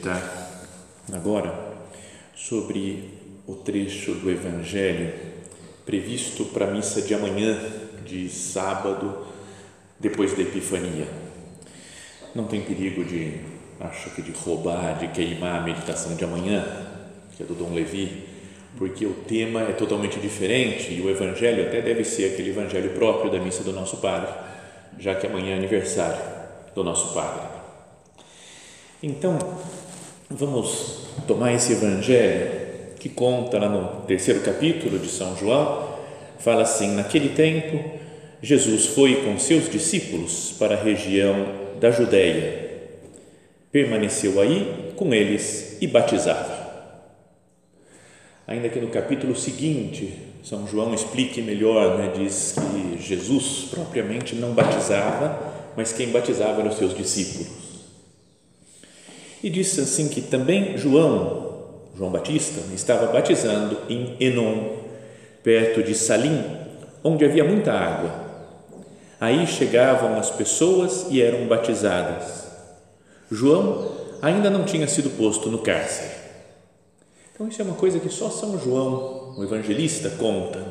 meditar agora sobre o trecho do Evangelho previsto para a missa de amanhã, de sábado, depois da Epifania. Não tem perigo de, acho que de roubar, de queimar a meditação de amanhã, que é do Dom Levi, porque o tema é totalmente diferente e o Evangelho até deve ser aquele Evangelho próprio da missa do nosso Padre, já que amanhã é aniversário do nosso Padre. Então, vamos tomar esse evangelho que conta lá no terceiro capítulo de São João, fala assim: Naquele tempo, Jesus foi com seus discípulos para a região da Judéia, permaneceu aí com eles e batizava. Ainda que no capítulo seguinte, São João explique melhor, né, diz que Jesus propriamente não batizava, mas quem batizava eram os seus discípulos. E disse assim que também João, João Batista, estava batizando em Enon, perto de Salim, onde havia muita água. Aí chegavam as pessoas e eram batizadas. João ainda não tinha sido posto no cárcere. Então, isso é uma coisa que só São João, o evangelista, conta.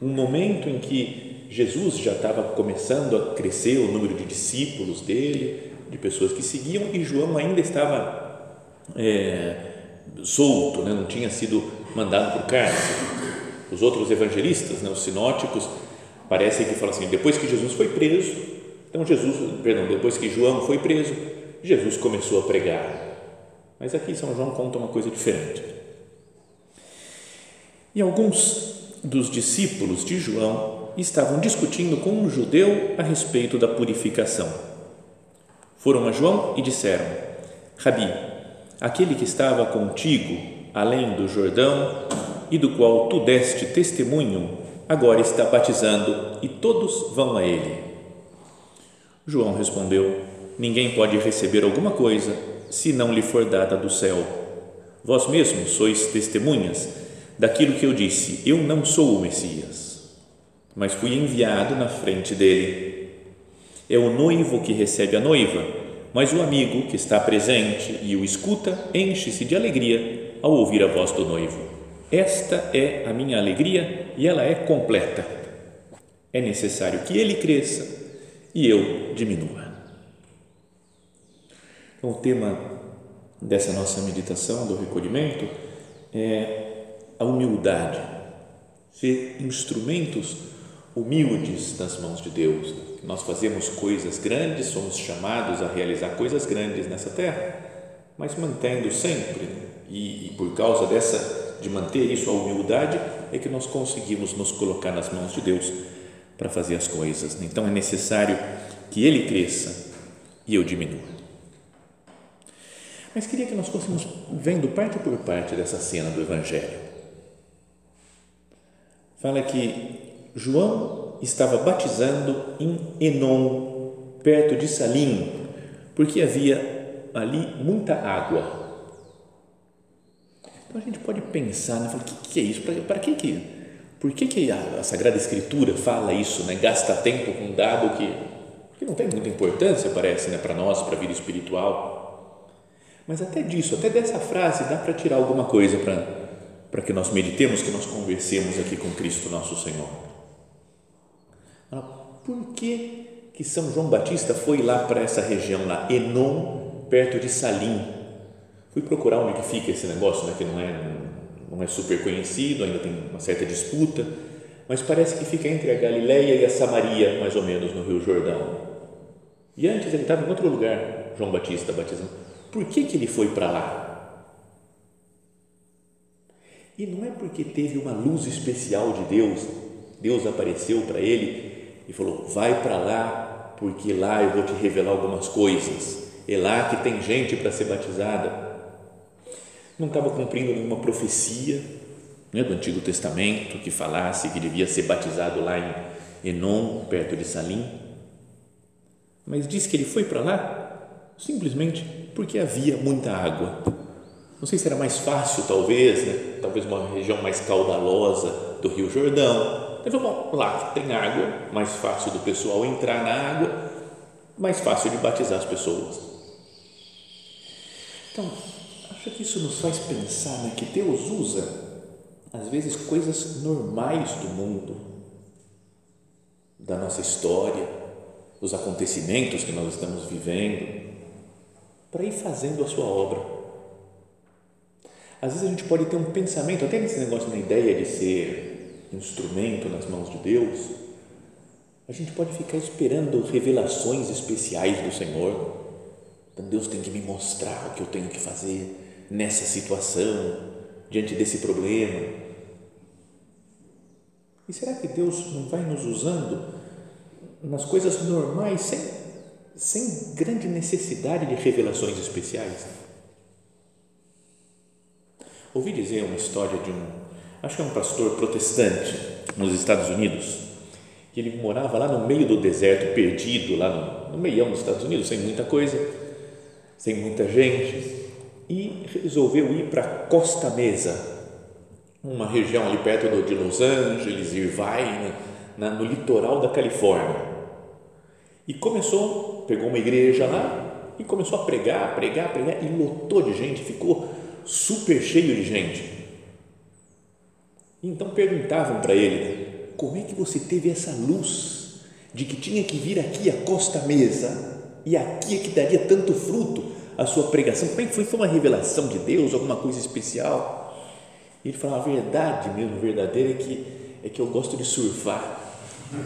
Um momento em que Jesus já estava começando a crescer o número de discípulos dele, de pessoas que seguiam e João ainda estava é, solto, né? não tinha sido mandado para o cárcere. Os outros evangelistas, né? os sinóticos, parecem que falam assim: depois que Jesus foi preso, então Jesus, perdão, depois que João foi preso, Jesus começou a pregar. Mas aqui São João conta uma coisa diferente. E alguns dos discípulos de João estavam discutindo com um judeu a respeito da purificação foram a João e disseram: Rabi, aquele que estava contigo além do Jordão e do qual tu deste testemunho, agora está batizando e todos vão a ele. João respondeu: Ninguém pode receber alguma coisa se não lhe for dada do céu. Vós mesmos sois testemunhas daquilo que eu disse: Eu não sou o Messias, mas fui enviado na frente dele é o noivo que recebe a noiva, mas o amigo que está presente e o escuta enche-se de alegria ao ouvir a voz do noivo. Esta é a minha alegria e ela é completa. É necessário que ele cresça e eu diminua. Então, o tema dessa nossa meditação do recolhimento é a humildade, ser instrumentos humildes nas mãos de Deus. Nós fazemos coisas grandes, somos chamados a realizar coisas grandes nessa terra, mas mantendo sempre, e, e por causa dessa, de manter isso, a humildade, é que nós conseguimos nos colocar nas mãos de Deus para fazer as coisas. Então é necessário que Ele cresça e eu diminua. Mas queria que nós fôssemos vendo parte por parte dessa cena do Evangelho. Fala que João estava batizando em Enon, perto de Salim, porque havia ali muita água. Então a gente pode pensar, né? o que, que é isso? Para que que? Por que, que a, a, Sagrada Escritura fala isso, né? Gasta tempo com um dado que, que não tem muita importância, parece, né? Para nós, para a vida espiritual. Mas até disso, até dessa frase, dá para tirar alguma coisa para para que nós meditemos, que nós conversemos aqui com Cristo nosso Senhor. Por que, que São João Batista foi lá para essa região lá, Enon, perto de Salim? Fui procurar onde que fica esse negócio, né, que não é, não é super conhecido, ainda tem uma certa disputa, mas parece que fica entre a Galileia e a Samaria, mais ou menos, no Rio Jordão. E antes ele estava em outro lugar, João Batista batizando. Por que, que ele foi para lá? E não é porque teve uma luz especial de Deus, Deus apareceu para ele e falou: vai para lá, porque lá eu vou te revelar algumas coisas. É lá que tem gente para ser batizada. Não estava cumprindo nenhuma profecia né, do Antigo Testamento que falasse que devia ser batizado lá em Enon, perto de Salim mas diz que ele foi para lá simplesmente porque havia muita água. Não sei se era mais fácil, talvez, né? talvez uma região mais caudalosa do Rio Jordão. Ele falou, bom, lá tem água, mais fácil do pessoal entrar na água, mais fácil de batizar as pessoas. Então, acho que isso nos faz pensar né, que Deus usa, às vezes, coisas normais do mundo, da nossa história, os acontecimentos que nós estamos vivendo, para ir fazendo a sua obra. Às vezes a gente pode ter um pensamento, até nesse negócio, na ideia de ser instrumento nas mãos de Deus, a gente pode ficar esperando revelações especiais do Senhor. Então Deus tem que me mostrar o que eu tenho que fazer nessa situação, diante desse problema. E será que Deus não vai nos usando nas coisas normais, sem, sem grande necessidade de revelações especiais. Ouvi dizer uma história de um, acho que é um pastor protestante nos Estados Unidos, que ele morava lá no meio do deserto, perdido, lá no, no meião dos Estados Unidos, sem muita coisa, sem muita gente, e resolveu ir para Costa Mesa, uma região ali perto de Los Angeles, Irvine, na, no litoral da Califórnia. E começou, pegou uma igreja lá e começou a pregar, pregar, pregar e lotou de gente, ficou super cheio de gente. Então perguntavam para ele: como é que você teve essa luz de que tinha que vir aqui a Costa Mesa e aqui é que daria tanto fruto a sua pregação? Como é que foi? Foi uma revelação de Deus, alguma coisa especial? E ele falou: a verdade mesmo, verdadeira é que, é que eu gosto de surfar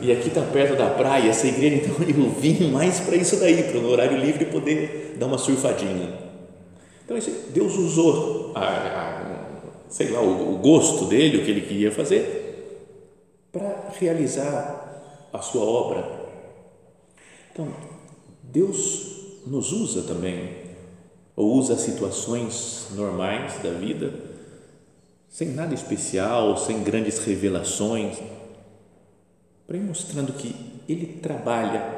e aqui está perto da praia, essa igreja, então eu vim mais para isso daí, para no horário livre poder dar uma surfadinha. Então, Deus usou, a, a, sei lá, o, gosto dele, o que ele queria fazer, para realizar a sua obra. Então, Deus nos usa também, ou usa situações normais da vida, sem nada especial, sem grandes revelações, para ir mostrando que Ele trabalha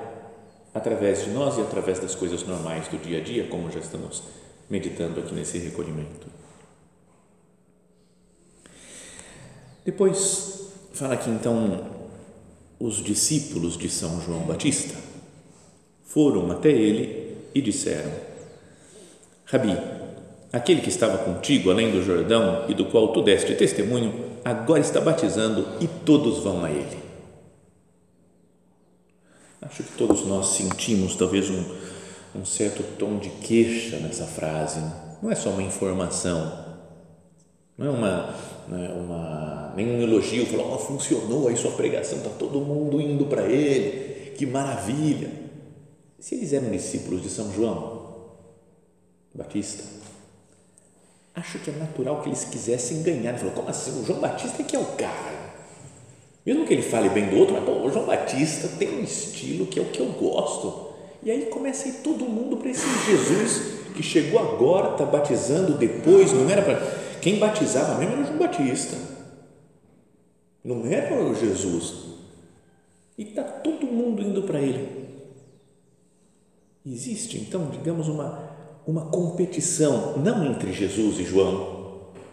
através de nós e através das coisas normais do dia a dia, como já estamos meditando aqui nesse recolhimento. Depois, fala aqui então os discípulos de São João Batista foram até ele e disseram: Rabi, aquele que estava contigo além do Jordão e do qual tu deste testemunho, agora está batizando e todos vão a ele. Acho que todos nós sentimos talvez um, um certo tom de queixa nessa frase. Não é só uma informação, não é uma, não é uma elogio, falar, oh, funcionou aí sua pregação, está todo mundo indo para ele, que maravilha. Se eles eram discípulos de São João Batista, acho que é natural que eles quisessem ganhar. Ele falou, como assim? O João Batista é que é o cara mesmo que ele fale bem do outro, mas pô, o João Batista tem um estilo que é o que eu gosto. E aí começa a ir todo mundo para esse Jesus que chegou agora, está batizando depois, não era para. Quem batizava mesmo era João Batista, não era o Jesus. E está todo mundo indo para ele. Existe então, digamos, uma, uma competição, não entre Jesus e João,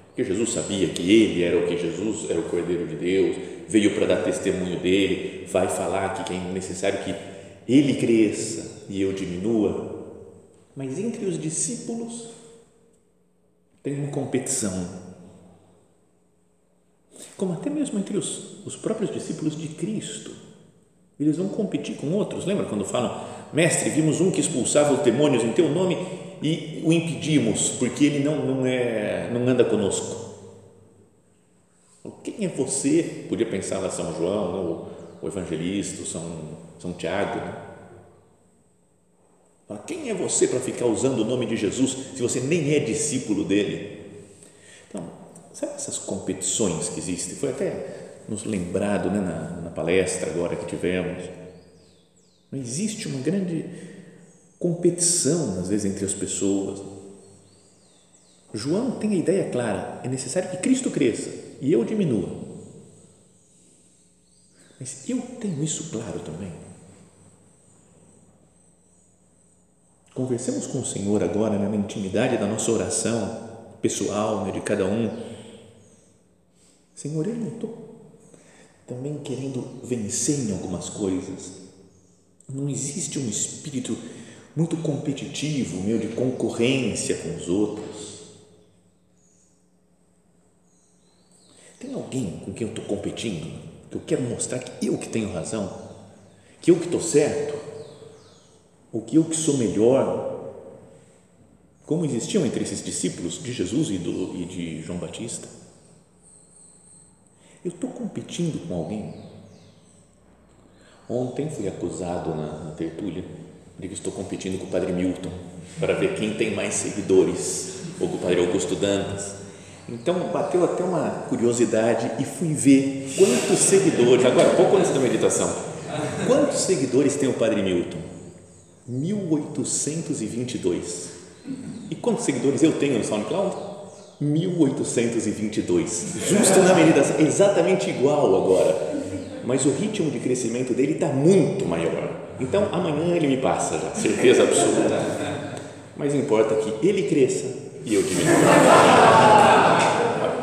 porque Jesus sabia que ele era o que Jesus era o Cordeiro de Deus, veio para dar testemunho dele, vai falar que é necessário que ele cresça e eu diminua. Mas entre os discípulos tem uma competição. Como até mesmo entre os, os próprios discípulos de Cristo. Eles vão competir com outros. Lembra quando falam, mestre, vimos um que expulsava os demônios em teu nome e o impedimos porque ele não, não, é, não anda conosco. Quem é você? Podia pensar lá São João, né? o, evangelista, São, São Tiago. Né? Quem é você para ficar usando o nome de Jesus se você nem é discípulo dele? Então, sabe essas competições que existem? Foi até nos lembrado né, na, na palestra agora que tivemos. Não existe uma grande competição, às vezes, entre as pessoas. João tem a ideia clara: é necessário que Cristo cresça e eu diminua. Mas eu tenho isso claro também. Conversemos com o Senhor agora né, na intimidade da nossa oração pessoal, né, de cada um. Senhor, eu não estou também querendo vencer em algumas coisas. Não existe um espírito muito competitivo, meu, de concorrência com os outros. Tem alguém com quem eu estou competindo, que eu quero mostrar que eu que tenho razão, que eu que estou certo, ou que eu que sou melhor, como existiam entre esses discípulos de Jesus e, do, e de João Batista. Eu estou competindo com alguém. Ontem fui acusado na, na tertúlia de que estou competindo com o Padre Milton para ver quem tem mais seguidores, ou com o Padre Augusto Dantas. Então bateu até uma curiosidade e fui ver quantos seguidores, agora pouco antes da meditação, quantos seguidores tem o Padre Milton? 1822. E quantos seguidores eu tenho no SoundCloud? 1822. Justo na meditação, exatamente igual agora. Mas o ritmo de crescimento dele está muito maior. Então amanhã ele me passa já, certeza absoluta. Mas importa que ele cresça e eu diminua.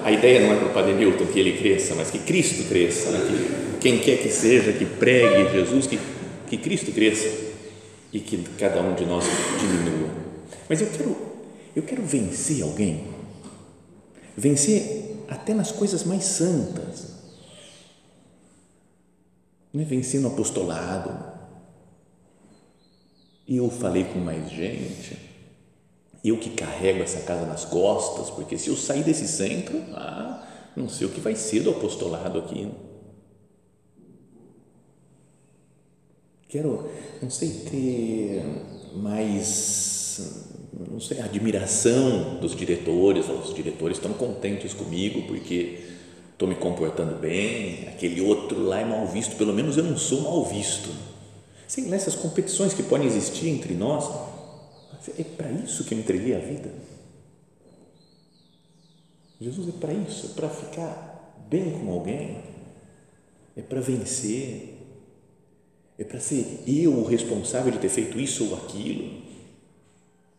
A ideia não é para o Padre Milton que ele cresça, mas que Cristo cresça. Né? Que quem quer que seja que pregue Jesus, que, que Cristo cresça e que cada um de nós diminua. Mas eu quero, eu quero vencer alguém, vencer até nas coisas mais santas. Não é vencer no apostolado, eu falei com mais gente, eu que carrego essa casa nas costas, porque se eu sair desse centro, ah, não sei o que vai ser do apostolado aqui. Quero, não sei, ter mais, não sei, admiração dos diretores, os diretores estão contentes comigo porque estou me comportando bem, aquele outro lá é mal visto, pelo menos eu não sou mal visto Sim, nessas competições que podem existir entre nós, é para isso que eu entreguei a vida. Jesus é para isso, é para ficar bem com alguém, é para vencer, é para ser eu o responsável de ter feito isso ou aquilo.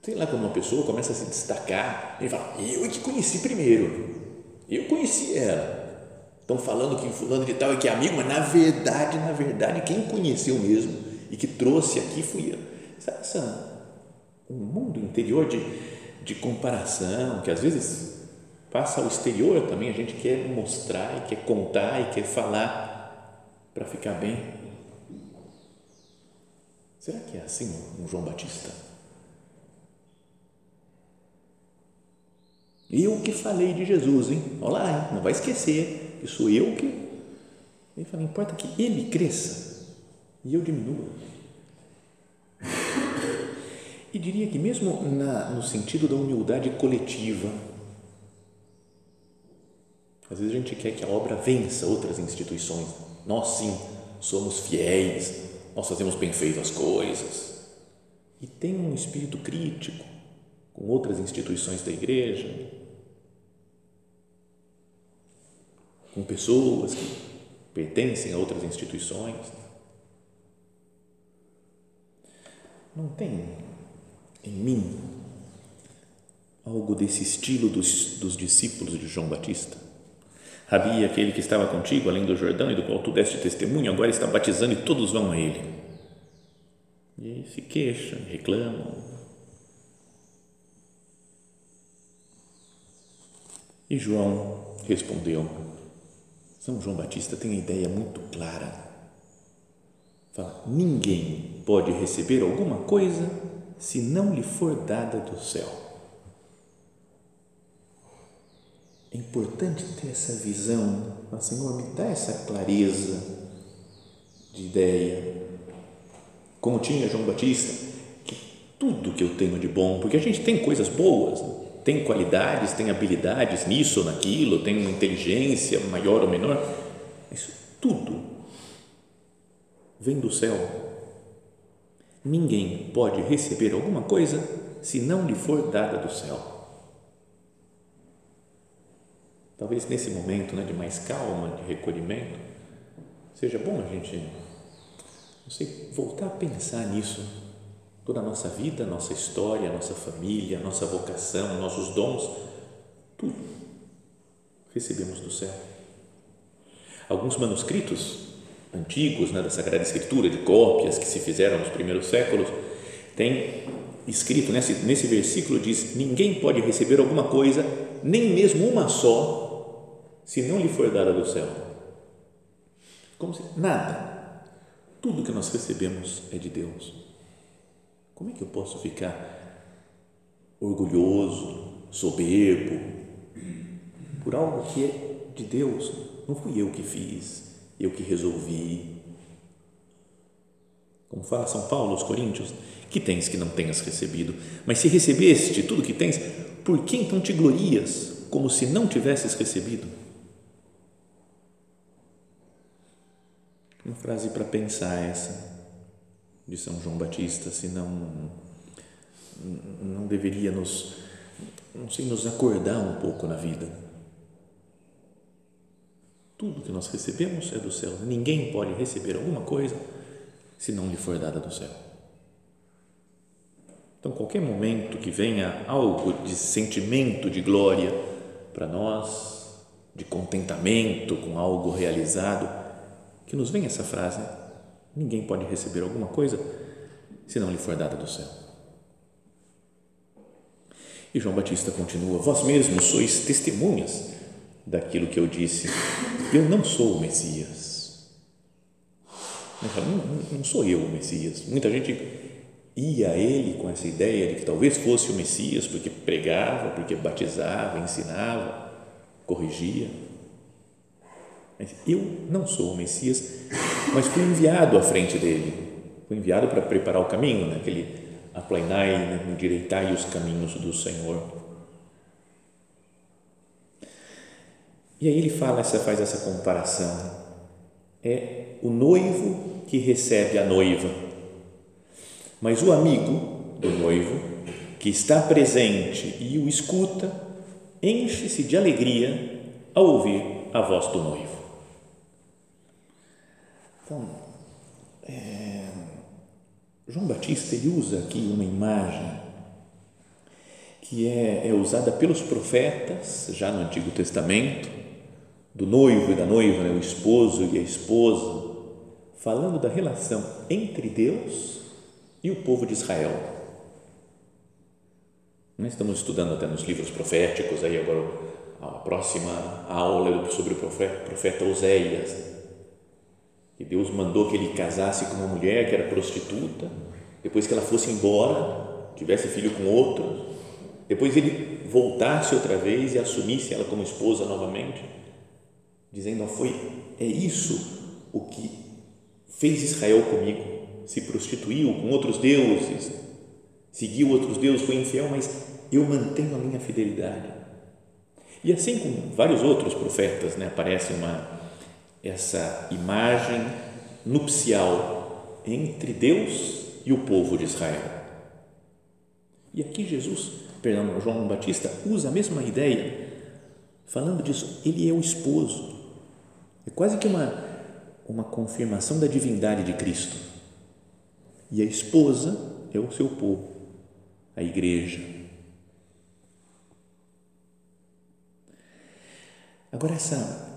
Sei lá, quando uma pessoa começa a se destacar, ele fala, eu é que conheci primeiro, eu conheci ela. Estão falando que fulano de tal é que é amigo, mas na verdade, na verdade, quem conheceu mesmo e que trouxe aqui fui eu. Sabe essa, um mundo interior de, de comparação, que às vezes passa ao exterior também, a gente quer mostrar e quer contar e quer falar para ficar bem. Será que é assim um João Batista? Eu que falei de Jesus, hein? Olha lá, hein? não vai esquecer que sou eu que. Ele fala: importa que ele cresça e eu diminuo. E diria que, mesmo na, no sentido da humildade coletiva, às vezes a gente quer que a obra vença outras instituições. Nós, sim, somos fiéis, nós fazemos bem feito as coisas. E tem um espírito crítico com outras instituições da igreja, com pessoas que pertencem a outras instituições. Não tem em mim algo desse estilo dos, dos discípulos de João Batista? Rabi, aquele que estava contigo além do Jordão e do qual tu deste testemunho, agora está batizando e todos vão a ele. E se queixam, reclamam. E João respondeu: São João Batista tem a ideia muito clara Fala, ninguém pode receber alguma coisa se não lhe for dada do céu. É importante ter essa visão, Fala, Senhor, me dá essa clareza de ideia, como tinha João Batista, que tudo que eu tenho de bom, porque a gente tem coisas boas, né? tem qualidades, tem habilidades nisso ou naquilo, tem inteligência maior ou menor, isso tudo vem do céu. Ninguém pode receber alguma coisa se não lhe for dada do céu. Talvez nesse momento né, de mais calma, de recolhimento, seja bom a gente, não sei, voltar a pensar nisso toda a nossa vida, nossa história, nossa família, nossa vocação, nossos dons, tudo recebemos do céu. Alguns manuscritos antigos né, da Sagrada Escritura, de cópias que se fizeram nos primeiros séculos, tem escrito nesse, nesse versículo: diz, ninguém pode receber alguma coisa, nem mesmo uma só, se não lhe for dada do céu. Como se nada, tudo que nós recebemos é de Deus. Como é que eu posso ficar orgulhoso, soberbo, por algo que é de Deus? Não fui eu que fiz, eu que resolvi. Como fala São Paulo aos Coríntios, que tens que não tenhas recebido? Mas se recebeste tudo que tens, por que então te glorias como se não tivesses recebido? Uma frase para pensar essa de São João Batista, se não não deveria nos não sei nos acordar um pouco na vida. Tudo que nós recebemos é do céu. Ninguém pode receber alguma coisa se não lhe for dada do céu. Então, qualquer momento que venha algo de sentimento de glória para nós, de contentamento com algo realizado, que nos venha essa frase: Ninguém pode receber alguma coisa se não lhe for dada do céu. E João Batista continua: Vós mesmos sois testemunhas daquilo que eu disse. Eu não sou o Messias. Não, não sou eu o Messias. Muita gente ia a ele com essa ideia de que talvez fosse o Messias porque pregava, porque batizava, ensinava, corrigia. Eu não sou o Messias, mas fui enviado à frente dele. Fui enviado para preparar o caminho, né? aquele aplainai, né? endireitai os caminhos do Senhor. E aí ele fala, essa, faz essa comparação. É o noivo que recebe a noiva, mas o amigo do noivo que está presente e o escuta enche-se de alegria ao ouvir a voz do noivo. Então, é, João Batista ele usa aqui uma imagem que é, é, usada pelos profetas já no Antigo Testamento, do noivo e da noiva, né, o esposo e a esposa, falando da relação entre Deus e o povo de Israel. Nós estamos estudando até nos livros proféticos, aí agora a próxima aula é sobre o profeta, profeta Oséias, que Deus mandou que ele casasse com uma mulher que era prostituta, depois que ela fosse embora, tivesse filho com outro, depois ele voltasse outra vez e assumisse ela como esposa novamente, dizendo: foi é isso o que fez Israel comigo, se prostituiu com outros deuses, seguiu outros deuses, foi infiel, mas eu mantenho a minha fidelidade. E assim com vários outros profetas, né, aparece uma essa imagem nupcial entre Deus e o povo de Israel. E aqui Jesus, perdão, João Batista usa a mesma ideia, falando disso, ele é o esposo. É quase que uma, uma confirmação da divindade de Cristo. E a esposa é o seu povo, a igreja. Agora, essa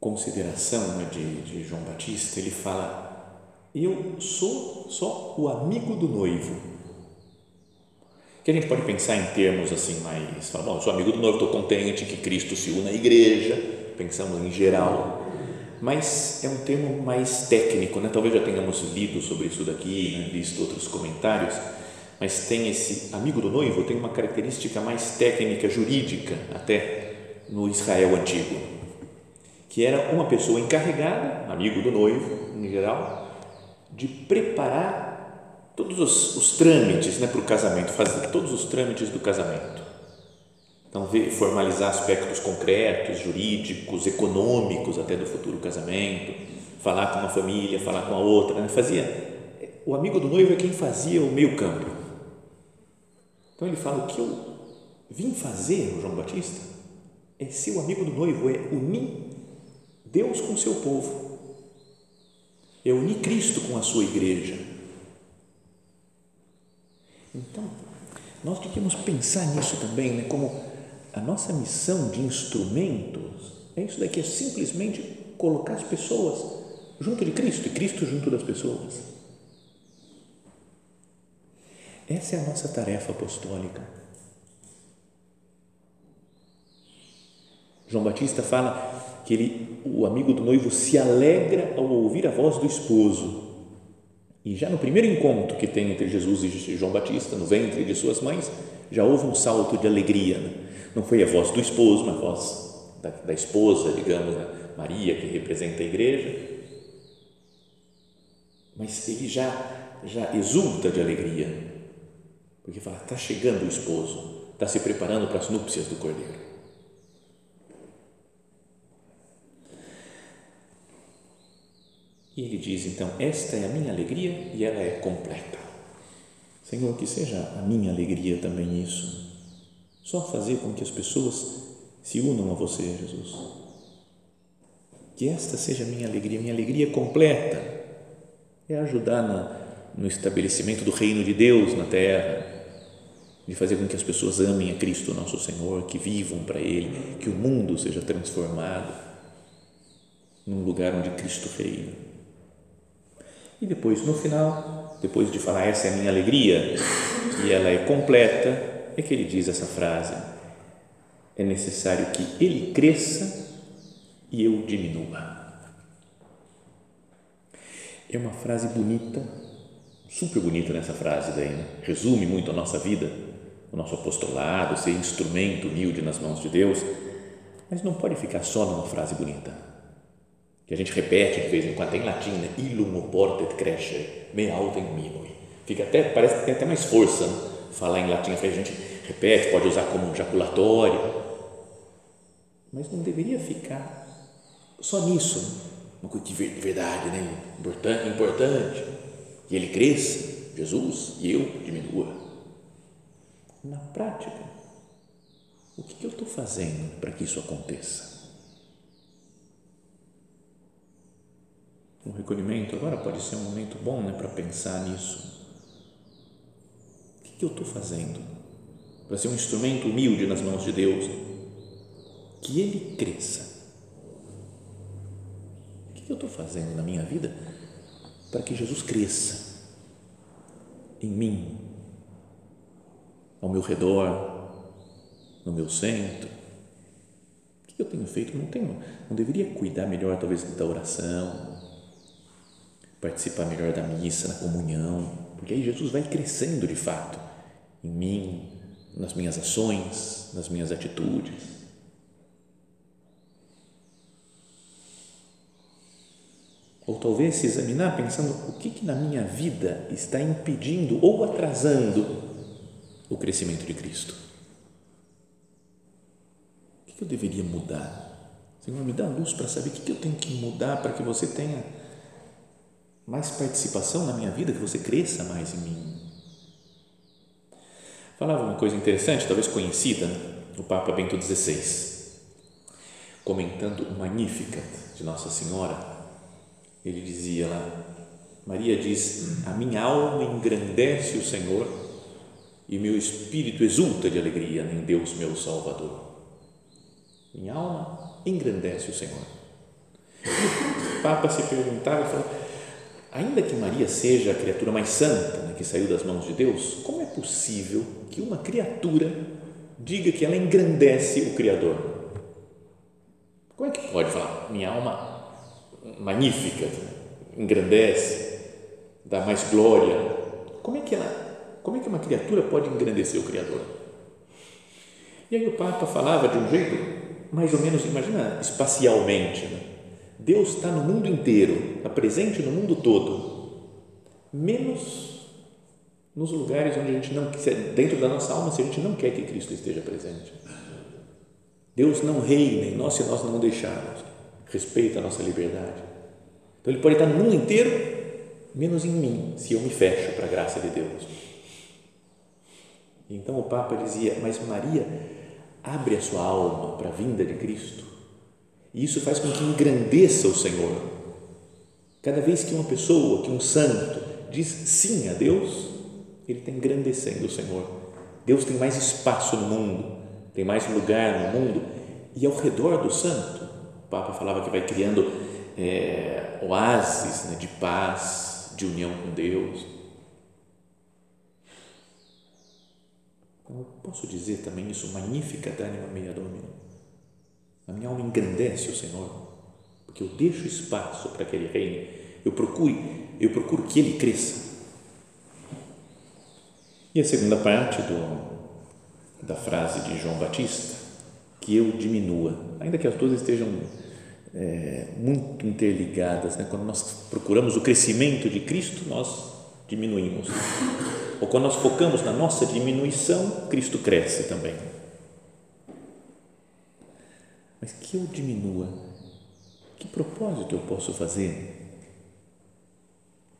consideração né, de, de João Batista, ele fala: Eu sou só o amigo do noivo. Que a gente pode pensar em termos assim mais, fala, bom, sou amigo do noivo, estou contente que Cristo se una à igreja, pensamos em geral. mas é um termo mais técnico, né? talvez já tenhamos lido sobre isso daqui, né? visto outros comentários, mas tem esse amigo do noivo, tem uma característica mais técnica, jurídica, até no Israel antigo, que era uma pessoa encarregada, amigo do noivo em geral, de preparar todos os, os trâmites né, para o casamento, fazer todos os trâmites do casamento. Então, formalizar aspectos concretos, jurídicos, econômicos até do futuro casamento, falar com uma família, falar com a outra. Né? Fazia, o amigo do noivo é quem fazia o meio campo. Então ele fala: o que eu vim fazer, João Batista, é ser o amigo do noivo, é unir Deus com seu povo, é unir Cristo com a sua igreja. Então, nós devíamos pensar nisso também, né? como a nossa missão de instrumentos é isso daqui, é simplesmente colocar as pessoas junto de Cristo e Cristo junto das pessoas. Essa é a nossa tarefa apostólica. João Batista fala que ele, o amigo do noivo se alegra ao ouvir a voz do esposo. E já no primeiro encontro que tem entre Jesus e João Batista, no ventre de suas mães, já houve um salto de alegria. Né? Não foi a voz do esposo, mas a voz da, da esposa, digamos, né? Maria, que representa a igreja. Mas ele já, já exulta de alegria, porque fala: está chegando o esposo, está se preparando para as núpcias do cordeiro. E ele diz então: Esta é a minha alegria e ela é completa. Senhor, que seja a minha alegria também isso só fazer com que as pessoas se unam a você, Jesus. Que esta seja a minha alegria, minha alegria completa. É ajudar na, no estabelecimento do reino de Deus na terra, de fazer com que as pessoas amem a Cristo, nosso Senhor, que vivam para Ele, que o mundo seja transformado num lugar onde Cristo reina. E depois, no final, depois de falar essa é a minha alegria, e ela é completa, é que ele diz essa frase: é necessário que ele cresça e eu diminua. É uma frase bonita, super bonita nessa frase daí, né? resume muito a nossa vida, o nosso apostolado, ser instrumento humilde nas mãos de Deus, mas não pode ficar só numa frase bonita, que a gente repete de vez em quando, em latim, né? illum oportet crescere, me autem minui, fica até, parece que tem até mais força, né? falar em latim, a gente repete, pode usar como jaculatório, mas não deveria ficar só nisso, uma coisa de verdade, né? importante, importante, e ele cresça, Jesus, e eu diminua. Na prática, o que eu estou fazendo para que isso aconteça? O recolhimento agora pode ser um momento bom né, para pensar nisso que eu estou fazendo para ser um instrumento humilde nas mãos de Deus? Que Ele cresça. O que eu estou fazendo na minha vida para que Jesus cresça em mim, ao meu redor, no meu centro? O que eu tenho feito? Não tenho, não deveria cuidar melhor talvez da oração, participar melhor da missa, na comunhão, porque aí Jesus vai crescendo de fato em mim, nas minhas ações, nas minhas atitudes. Ou talvez se examinar pensando o que, que na minha vida está impedindo ou atrasando o crescimento de Cristo. O que, que eu deveria mudar? Senhor, me dá luz para saber o que, que eu tenho que mudar para que você tenha mais participação na minha vida, que você cresça mais em mim. Falava uma coisa interessante, talvez conhecida, o Papa Bento XVI, comentando o Magnificat de Nossa Senhora, ele dizia lá, Maria diz, a minha alma engrandece o Senhor e meu espírito exulta de alegria em Deus meu Salvador. Minha alma engrandece o Senhor. E o Papa se perguntava, falava, ainda que Maria seja a criatura mais santa né, que saiu das mãos de Deus, como é possível que uma criatura diga que ela engrandece o Criador. Como é que pode falar? Minha alma magnífica, engrandece, dá mais glória. Como é que ela, como é que uma criatura pode engrandecer o Criador? E aí o Papa falava de um jeito mais ou menos, imagina espacialmente, né? Deus está no mundo inteiro, está presente no mundo todo, menos nos lugares onde a gente não dentro da nossa alma, se a gente não quer que Cristo esteja presente. Deus não reina em nós se nós não deixarmos. Respeita a nossa liberdade. Então ele pode estar no mundo inteiro, menos em mim, se eu me fecho para a graça de Deus. Então o Papa dizia: Mas Maria abre a sua alma para a vinda de Cristo. E isso faz com que engrandeça o Senhor. Cada vez que uma pessoa, que um santo diz sim a Deus, ele está engrandecendo o Senhor. Deus tem mais espaço no mundo tem mais lugar no mundo e ao redor do santo, o Papa falava que vai criando é, oásis né, de paz, de união com Deus. Eu posso dizer também isso, magnífica d'anima mea domino. A minha alma engrandece o Senhor, porque eu deixo espaço para que Ele reine. Eu procuro, eu procuro que Ele cresça. E a segunda parte do, da frase de João Batista, que eu diminua, ainda que as duas estejam é, muito interligadas, né? quando nós procuramos o crescimento de Cristo, nós diminuímos. Ou quando nós focamos na nossa diminuição, Cristo cresce também. Mas que eu diminua, que propósito eu posso fazer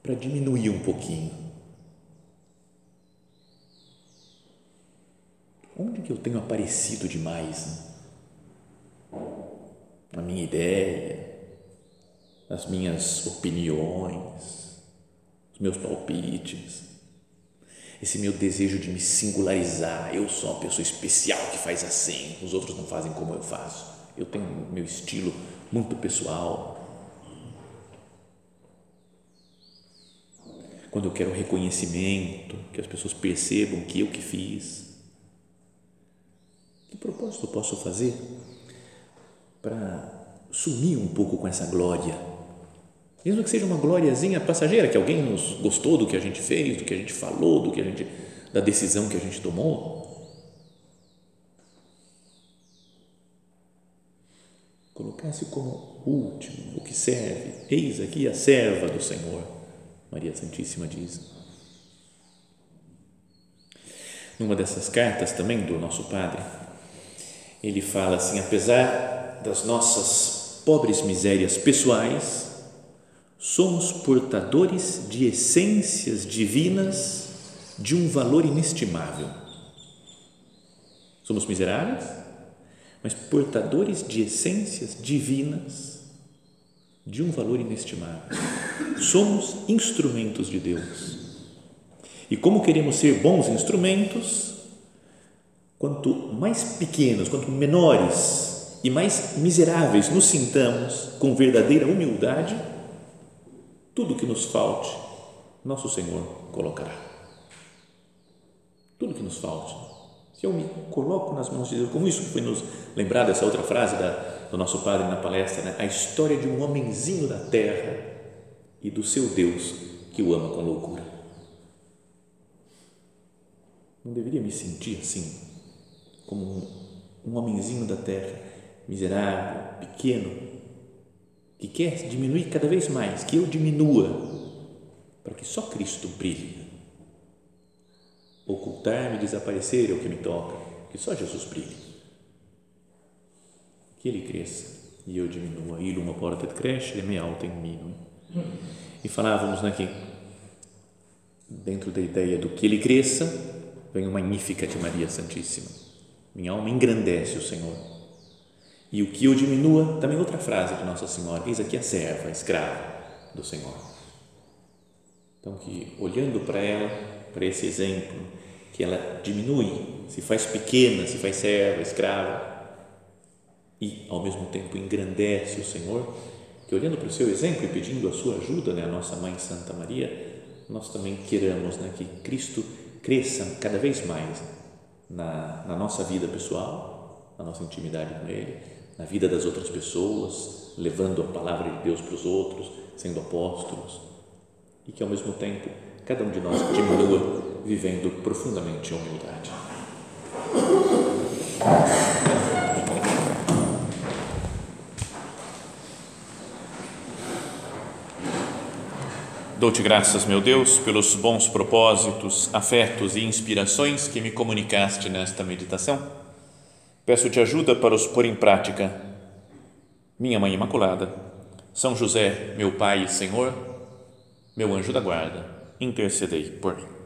para diminuir um pouquinho? Onde que eu tenho aparecido demais? Né? Na minha ideia, nas minhas opiniões, os meus palpites, esse meu desejo de me singularizar. Eu sou uma pessoa especial que faz assim, os outros não fazem como eu faço. Eu tenho meu estilo muito pessoal. Quando eu quero reconhecimento, que as pessoas percebam que eu que fiz que propósito eu posso fazer para sumir um pouco com essa glória? Mesmo que seja uma glóriazinha passageira, que alguém nos gostou do que a gente fez, do que a gente falou, do que a gente, da decisão que a gente tomou. Colocar-se como último, o que serve. Eis aqui a serva do Senhor, Maria Santíssima diz. Numa dessas cartas também do nosso Padre, ele fala assim: apesar das nossas pobres misérias pessoais, somos portadores de essências divinas de um valor inestimável. Somos miseráveis, mas portadores de essências divinas de um valor inestimável. Somos instrumentos de Deus. E como queremos ser bons instrumentos, quanto mais pequenos, quanto menores e mais miseráveis nos sintamos com verdadeira humildade, tudo que nos falte, nosso Senhor colocará. Tudo que nos falte. Se eu me coloco nas mãos de Deus, como isso foi nos lembrado essa outra frase da, do nosso padre na palestra, né? a história de um homenzinho da terra e do seu Deus que o ama com loucura. Não deveria me sentir assim como um, um homenzinho da terra, miserável, pequeno, que quer diminuir cada vez mais, que eu diminua, para que só Cristo brilhe. Ocultar-me, desaparecer é o que me toca, que só Jesus brilhe. Que Ele cresça e eu diminua. Ele uma porta de creche, Ele me alta em mim. É? E falávamos né, que dentro da ideia do que Ele cresça, vem o Magnificat de Maria Santíssima minha alma engrandece o Senhor. E o que eu diminua, também outra frase de Nossa Senhora, eis aqui a serva, a escrava do Senhor. Então, que olhando para ela, para esse exemplo, que ela diminui, se faz pequena, se faz serva, escrava, e ao mesmo tempo engrandece o Senhor, que olhando para o seu exemplo e pedindo a sua ajuda, né, a nossa Mãe Santa Maria, nós também queiramos né, que Cristo cresça cada vez mais na, na nossa vida pessoal, na nossa intimidade com Ele, na vida das outras pessoas, levando a palavra de Deus para os outros, sendo apóstolos, e que ao mesmo tempo cada um de nós diminua vivendo profundamente a humildade. Dou-te graças, meu Deus, pelos bons propósitos, afetos e inspirações que me comunicaste nesta meditação. Peço-te ajuda para os pôr em prática. Minha Mãe Imaculada, São José, meu Pai e Senhor, meu anjo da guarda, intercedei por mim.